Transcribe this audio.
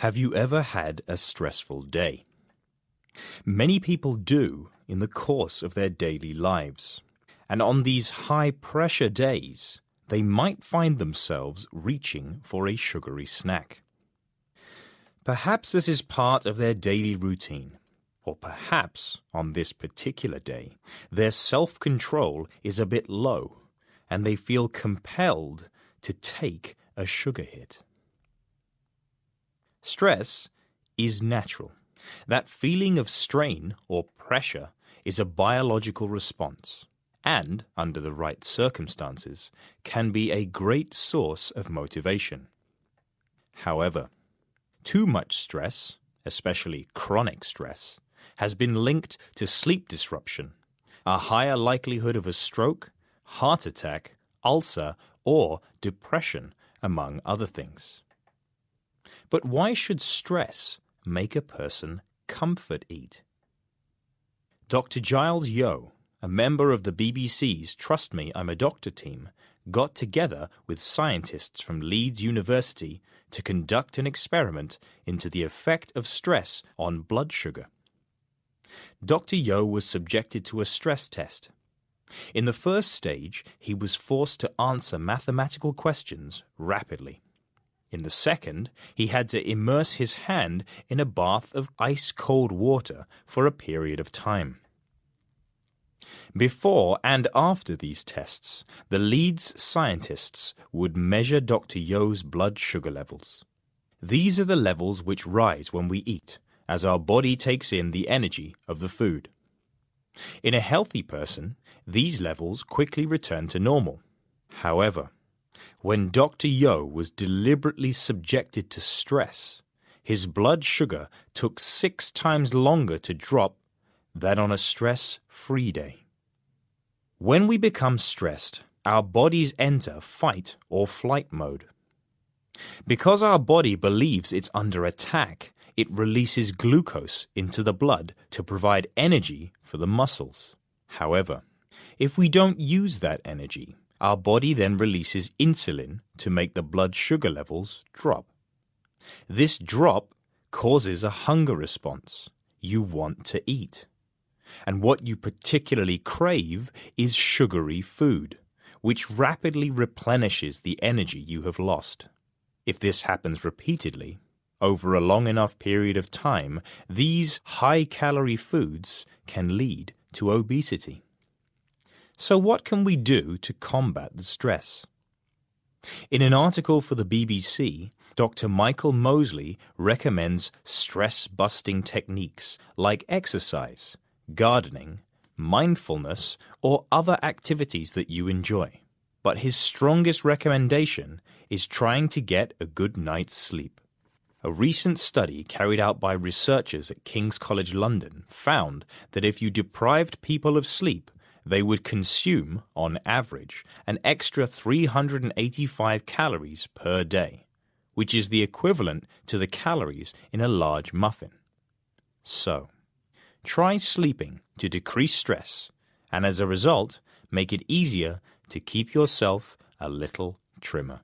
Have you ever had a stressful day? Many people do in the course of their daily lives. And on these high pressure days, they might find themselves reaching for a sugary snack. Perhaps this is part of their daily routine, or perhaps on this particular day, their self control is a bit low and they feel compelled to take a sugar hit. Stress is natural. That feeling of strain or pressure is a biological response and, under the right circumstances, can be a great source of motivation. However, too much stress, especially chronic stress, has been linked to sleep disruption, a higher likelihood of a stroke, heart attack, ulcer, or depression, among other things. But why should stress make a person comfort eat? Dr. Giles Yeo, a member of the BBC's Trust Me, I'm a Doctor team, got together with scientists from Leeds University to conduct an experiment into the effect of stress on blood sugar. Dr. Yeo was subjected to a stress test. In the first stage, he was forced to answer mathematical questions rapidly. In the second, he had to immerse his hand in a bath of ice cold water for a period of time. Before and after these tests, the Leeds scientists would measure Dr. Yeo's blood sugar levels. These are the levels which rise when we eat, as our body takes in the energy of the food. In a healthy person, these levels quickly return to normal. However, when Dr. Yeo was deliberately subjected to stress, his blood sugar took six times longer to drop than on a stress free day. When we become stressed, our bodies enter fight or flight mode. Because our body believes it's under attack, it releases glucose into the blood to provide energy for the muscles. However, if we don't use that energy, our body then releases insulin to make the blood sugar levels drop. This drop causes a hunger response. You want to eat. And what you particularly crave is sugary food, which rapidly replenishes the energy you have lost. If this happens repeatedly, over a long enough period of time, these high calorie foods can lead to obesity. So, what can we do to combat the stress? In an article for the BBC, Dr. Michael Mosley recommends stress busting techniques like exercise, gardening, mindfulness, or other activities that you enjoy. But his strongest recommendation is trying to get a good night's sleep. A recent study carried out by researchers at King's College London found that if you deprived people of sleep, they would consume, on average, an extra 385 calories per day, which is the equivalent to the calories in a large muffin. So, try sleeping to decrease stress, and as a result, make it easier to keep yourself a little trimmer.